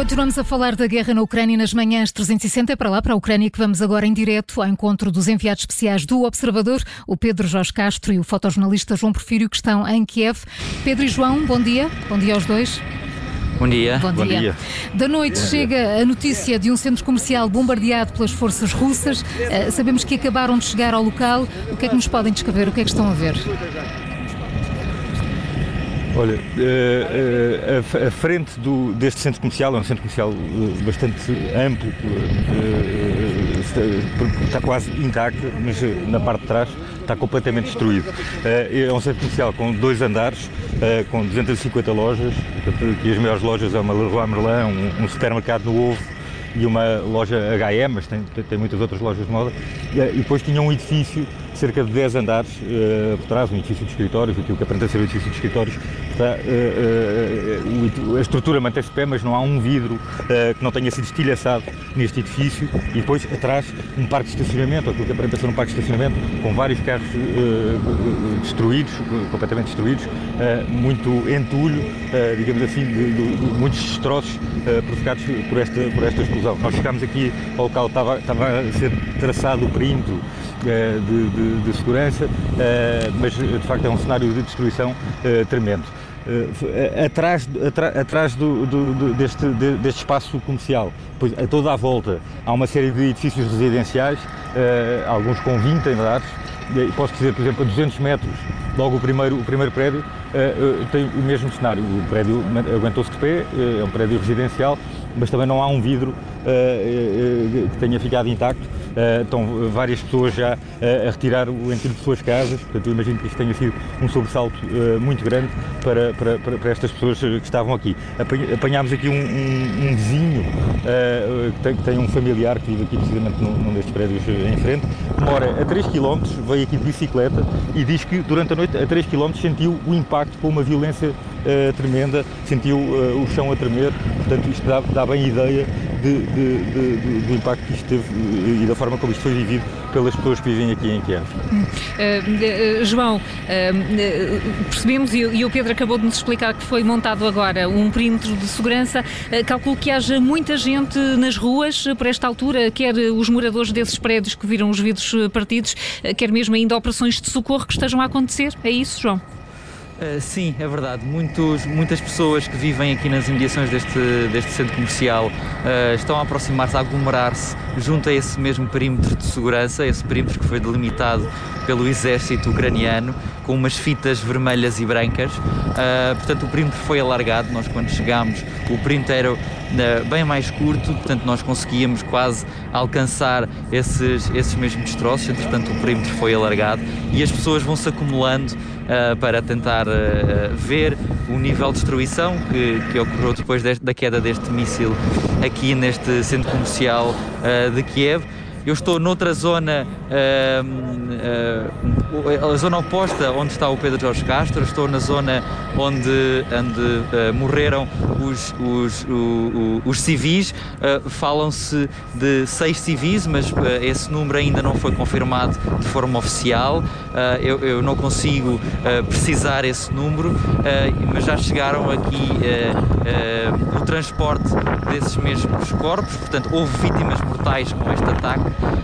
Continuamos a falar da guerra na Ucrânia nas manhãs 360. É para lá, para a Ucrânia, que vamos agora em direto ao encontro dos enviados especiais do Observador, o Pedro Jorge Castro e o fotojornalista João Porfírio, que estão em Kiev. Pedro e João, bom dia. Bom dia aos dois. Bom dia. Bom, Bom dia. Da noite Bom chega dia. a notícia de um centro comercial bombardeado pelas forças russas. Uh, sabemos que acabaram de chegar ao local. O que é que nos podem descrever? O que é que estão a ver? Olha, eh, eh, a frente do, deste centro comercial é um centro comercial eh, bastante amplo, está quase intacto, mas na parte de trás está completamente destruído. É um centro comercial com dois andares, com 250 lojas, que as maiores lojas é uma Leroy Merlin, um supermercado no Ovo, e uma loja H&M, mas tem, tem muitas outras lojas de moda, e, depois tinha um edifício cerca de 10 andares uh, por trás, um edifício de escritórios, aquilo que aparenta ser um edifício de escritórios. Está, uh, uh, a estrutura mantém-se de pé, mas não há um vidro que não tenha sido estilhaçado neste edifício. E depois, atrás, um parque de estacionamento, aquilo que aparenta ser um parque de estacionamento, com vários carros destruídos, completamente destruídos, muito entulho, digamos assim, de, de, de muitos destroços provocados por esta, por esta explosão. Nós chegámos aqui ao local, estava, estava a ser traçado o perímetro de, de, de, segurança, mas de facto é um cenário de destruição tremendo. Atrás, atrás do, do, deste, deste espaço comercial, pois a toda a volta. Há uma série de edifícios residenciais, alguns com 20 andares, posso dizer, por exemplo, a 200 metros, logo o primeiro, o primeiro prédio tem o mesmo cenário. O prédio aguentou-se de pé, é um prédio residencial, mas também não há um vidro que tenha ficado intacto estão várias pessoas já uh, a retirar o entulho de suas casas, portanto eu imagino que isto tenha sido um sobressalto uh, muito grande para, para, para, estas pessoas que estavam aqui. Apanhámos aqui um, um, um vizinho que tem, que, tem, um familiar que vive aqui precisamente num, num destes prédios em frente, que mora a 3 km, veio aqui de bicicleta e diz que durante a noite a 3 km sentiu o impacto com uma violência tremenda, sentiu o chão a tremer, portanto isto dá, dá bem ideia de, de, de, do impacto que isto teve e da forma como isto foi vivido pelas pessoas que vivem aqui em Kiev. Uh, uh, João, uh, percebemos e, o Pedro acabou de nos explicar que foi montado agora um perímetro de segurança. calculo que haja muita gente nas ruas por esta altura, quer os moradores desses prédios que viram os vidros partidos, quer mesmo ainda operações de socorro que estejam a acontecer. É isso, João? Uh, sim, é verdade. Muitos, muitas pessoas que vivem aqui nas imediações deste, deste centro comercial uh, estão a aproximar-se, a aglomerar-se junto a esse mesmo perímetro de segurança, esse perímetro que foi delimitado pelo exército ucraniano, com umas fitas vermelhas e brancas. Uh, portanto, o perímetro foi alargado. Nós, quando chegámos, o perímetro era bem mais curto, portanto, nós conseguíamos quase alcançar esses, esses mesmos destroços. Entretanto, o perímetro foi alargado e as pessoas vão se acumulando uh, para tentar uh, ver o nível de destruição que, que ocorreu depois deste, da queda deste míssil aqui neste centro comercial uh, de Kiev. Eu estou noutra zona, uh, a zona oposta onde está o Pedro Jorge Castro, estou na zona onde, onde uh, morreram os, os, o, o, os civis. Falam-se de seis civis, mas esse número ainda não foi confirmado de forma oficial. Eu, eu, não consigo precisar esse número, mas já chegaram aqui o transporte desses mesmos corpos, portanto, houve vítimas mortais com este ataque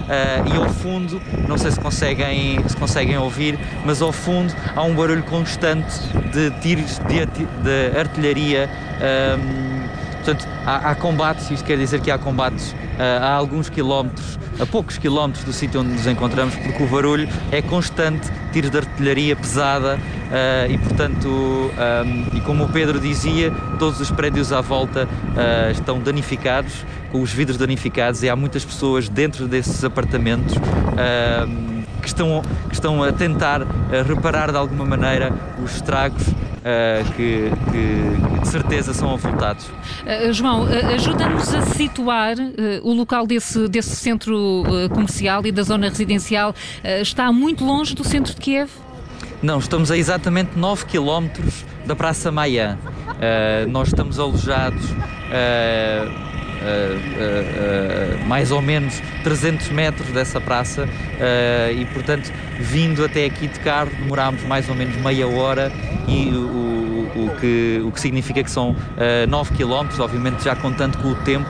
uh, e ao fundo, não sei se conseguem, se conseguem ouvir, mas ao fundo há um barulho constante de tiros de, de artilharia. Um, portanto, há, há, combates, isto quer dizer que há combates uh, a alguns quilómetros, a poucos quilómetros do sítio onde nos encontramos, porque o barulho é constante, tiros de artilharia pesada uh, e, portanto, um, e como o Pedro dizia, todos os prédios à volta uh, estão danificados com os vidros danificados e há muitas pessoas dentro desses apartamentos uh, que, estão, que estão a tentar uh, reparar de alguma maneira os estragos Uh, que, que, de certeza são avultados. Uh, João, uh, ajuda-nos a situar o local desse, desse centro comercial e da zona residencial. está muito longe do centro de Kiev? Não, estamos a exatamente 9 km da Praça Maia. nós estamos alojados uh, uh, mais ou menos 300 metros dessa praça e, portanto, vindo até aqui de carro demorámos mais ou menos meia hora e o, o que, o que significa que são uh, 9 km, obviamente já contando com o tempo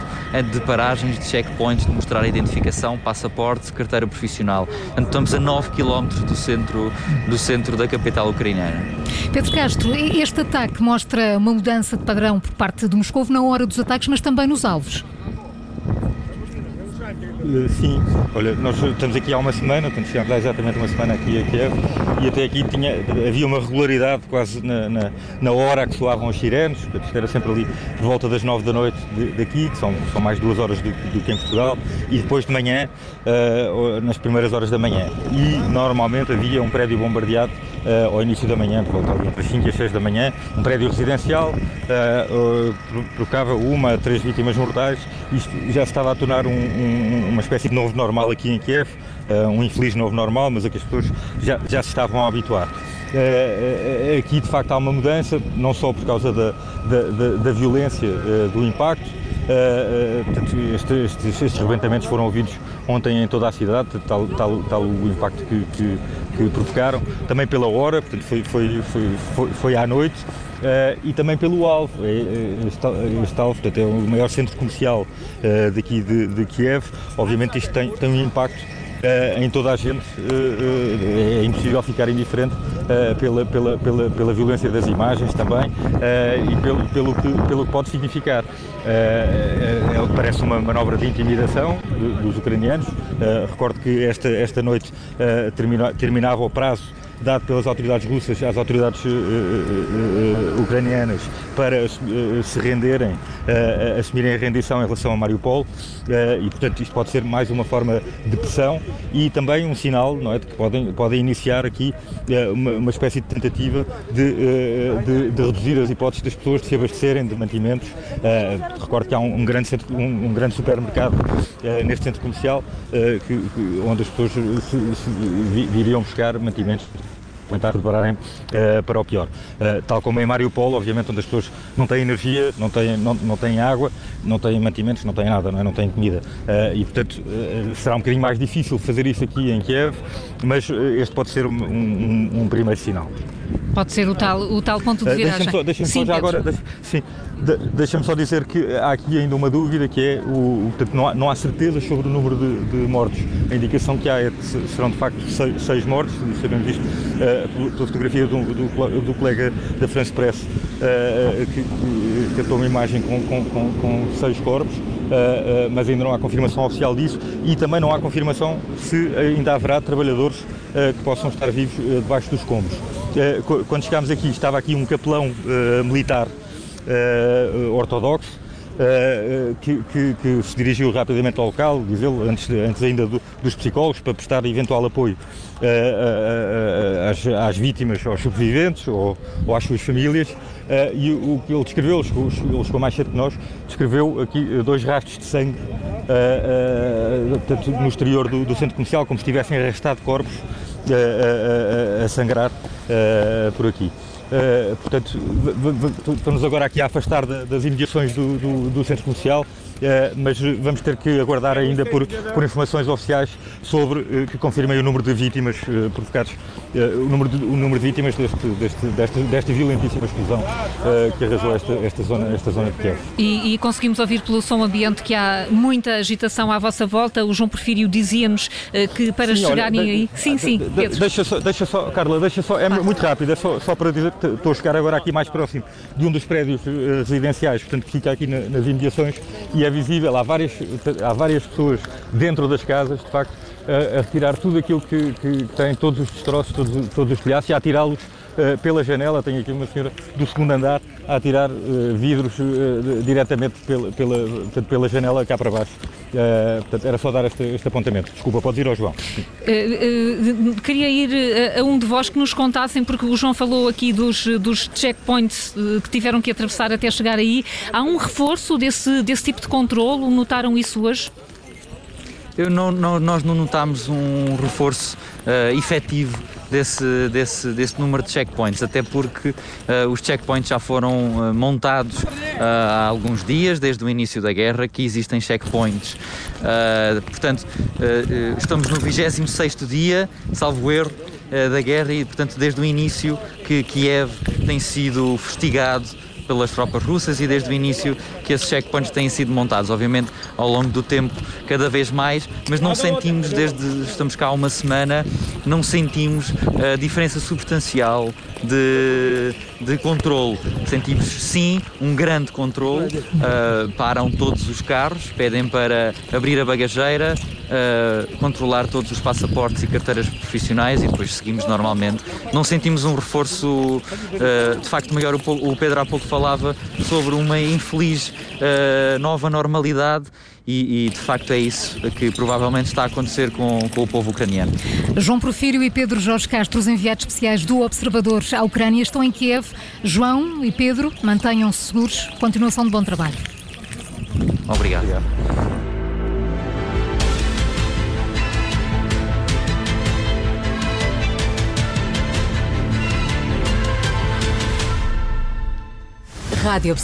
de paragens, de checkpoints, de mostrar a identificação, passaporte, carteira profissional. Portanto, estamos a 9 km do centro, do centro da capital ucraniana. Pedro Castro, este ataque mostra uma mudança de padrão por parte de Moscou na hora dos ataques, mas também nos alvos. Eh, sim, olha, nós estamos aqui há uma semana, portanto, chegámos há exatamente uma semana aqui a Kiev e até aqui tinha, havia uma regularidade quase na, na, na hora que soavam os sirenes, portanto, era sempre ali por volta das nove da noite daqui, que são, são mais duas horas do, do que em Portugal, e depois de manhã, uh, nas primeiras horas da manhã. E normalmente havia um prédio bombardeado uh, ao início da manhã, por volta entre as 5 e as 6 da manhã, um prédio residencial, uh, provocava uma, três vítimas mortais, isto já se estava a tornar um, um, uma espécie de novo normal aqui em Kiev, uh, um infeliz novo normal, mas a que as pessoas já, já se estavam a habituar. Uh, aqui de facto há uma mudança, não só por causa da, da, da, da violência do impacto, estes, estes rebentamentos foram ouvidos ontem em toda a cidade, tal, tal, tal o impacto que, que, que, provocaram, também pela hora, portanto foi, foi, foi, foi à noite, Uh, e também pelo alvo. É, é, este, alvo portanto, é o maior centro comercial uh, daqui de, de, Kiev. Obviamente isto tem, tem um impacto uh, em toda a gente. é impossível ficar indiferente pela, pela, pela, pela violência das imagens também e pelo, pelo, que, pelo que pode significar. parece uma manobra de intimidação dos ucranianos. recordo que esta, esta noite termina, terminava o prazo dado pelas autoridades russas às autoridades uh, uh, uh, ucranianas para se renderem, assumirem a rendição em relação a Mariupol e, portanto, isto pode ser mais uma forma de pressão e também um sinal não é, de que podem, podem iniciar aqui uma, uma espécie de tentativa de, de, de, reduzir as hipóteses das pessoas de se abastecerem de mantimentos. recordo que há um, um grande, centro, um, um, grande supermercado neste centro comercial que, onde as pessoas se, se, viriam buscar mantimentos tentar prepararem uh, para o pior. Uh, tal como em Mariupol, obviamente, onde as pessoas não têm energia, não têm, não, não têm água, não têm mantimentos, não têm nada, não, é? não têm comida. Uh, e, portanto, será um bocadinho mais difícil fazer isso aqui em Kiev, mas este pode ser um, um, um primeiro sinal. Pode ser o tal, o tal ponto de viragem. Deixa-me só, deixa só já agora, deixa, sim, de, deixa-me só dizer que há aqui ainda uma dúvida que é, o, portanto, não há, não há certezas sobre o número de, de mortos. A indicação que há é que serão de facto seis, seis mortos, sabemos isto uh, pela fotografia do, do, do, colega da France Press, uh, que, que captou uma imagem com, com, com, com seis corpos. Uh, mas ainda não há confirmação oficial disso e também não há confirmação se ainda haverá trabalhadores que possam estar vivos debaixo dos escombros. quando chegámos aqui, estava aqui um capelão militar ortodoxo Uh, que, que, que, se dirigiu rapidamente ao local, diz ele, antes, antes ainda do, dos psicólogos, para prestar eventual apoio uh, uh, às, às, vítimas, aos sobreviventes ou, ou às suas famílias. e o que ele descreveu, ele, chegou mais cedo que nós, descreveu aqui dois rastros de sangue portanto, no exterior do, do, centro comercial, como se tivessem arrastado corpos a sangrar por aqui. Uh, portanto, estamos agora aqui afastar das imediações do, do, do centro comercial. eh, mas vamos ter que aguardar ainda por, por informações oficiais sobre eh, que confirmem o número de vítimas eh, provocados, o número de, o número de vítimas deste, deste, desta, desta violentíssima explosão que arrasou esta, esta, zona, esta zona de Kiev. E, e, conseguimos ouvir pelo som ambiente que há muita agitação à vossa volta. O João Porfírio dizia-nos que para sim, chegarem olha, aí. Sim, sim. De, deixa, só, deixa só, Carla, deixa só. É muito rápido, é só, só para dizer que estou a chegar agora aqui mais próximo de um dos prédios residenciais, portanto, que fica aqui nas imediações e é visível, há várias, há várias pessoas dentro das casas, de facto, a, a retirar tudo aquilo que, que, tem, todos os destroços, todos, todos os telhaços e a tirá-los uh, pela janela. Tenho aqui uma senhora do segundo andar a tirar uh, vidros uh, diretamente pela, pela, portanto, pela janela cá para baixo. Portanto, era só dar este, este, apontamento. Desculpa, pode ir ao João. Queria ir a um de vós que nos contassem, porque o João falou aqui dos, dos checkpoints que tiveram que atravessar até chegar aí. Há um reforço desse, desse tipo de controle? Notaram isso hoje? Eu não, não, nós não notámos um reforço uh, efetivo desse, desse, desse número de checkpoints, até porque uh, os checkpoints já foram uh, montados uh, há alguns dias, desde o início da guerra, que existem checkpoints. portanto, estamos no 26 dia, salvo erro, da guerra e, portanto, desde o início que Kiev tem sido fustigado pelas tropas russas e desde o início que esses checkpoints têm sido montados. Obviamente, ao longo do tempo, cada vez mais, mas não sentimos, desde estamos cá há uma semana, não sentimos a diferença substancial de, de controle. Sentimos, sim, um grande controle. Uh, param todos os carros, pedem para abrir a bagageira, uh, controlar todos os passaportes e carteiras profissionais e depois seguimos normalmente. Não sentimos um reforço uh, de facto maior. O Pedro há pouco falava sobre uma infeliz nova normalidade e, e, de facto é isso que provavelmente está a acontecer com, com o povo ucraniano. João Profírio e Pedro Jorge Castro, os enviados especiais do Observador à Ucrânia, estão em Kiev. João e Pedro, mantenham-se seguros. Continuação de bom trabalho. Obrigado. Obrigado. Rádio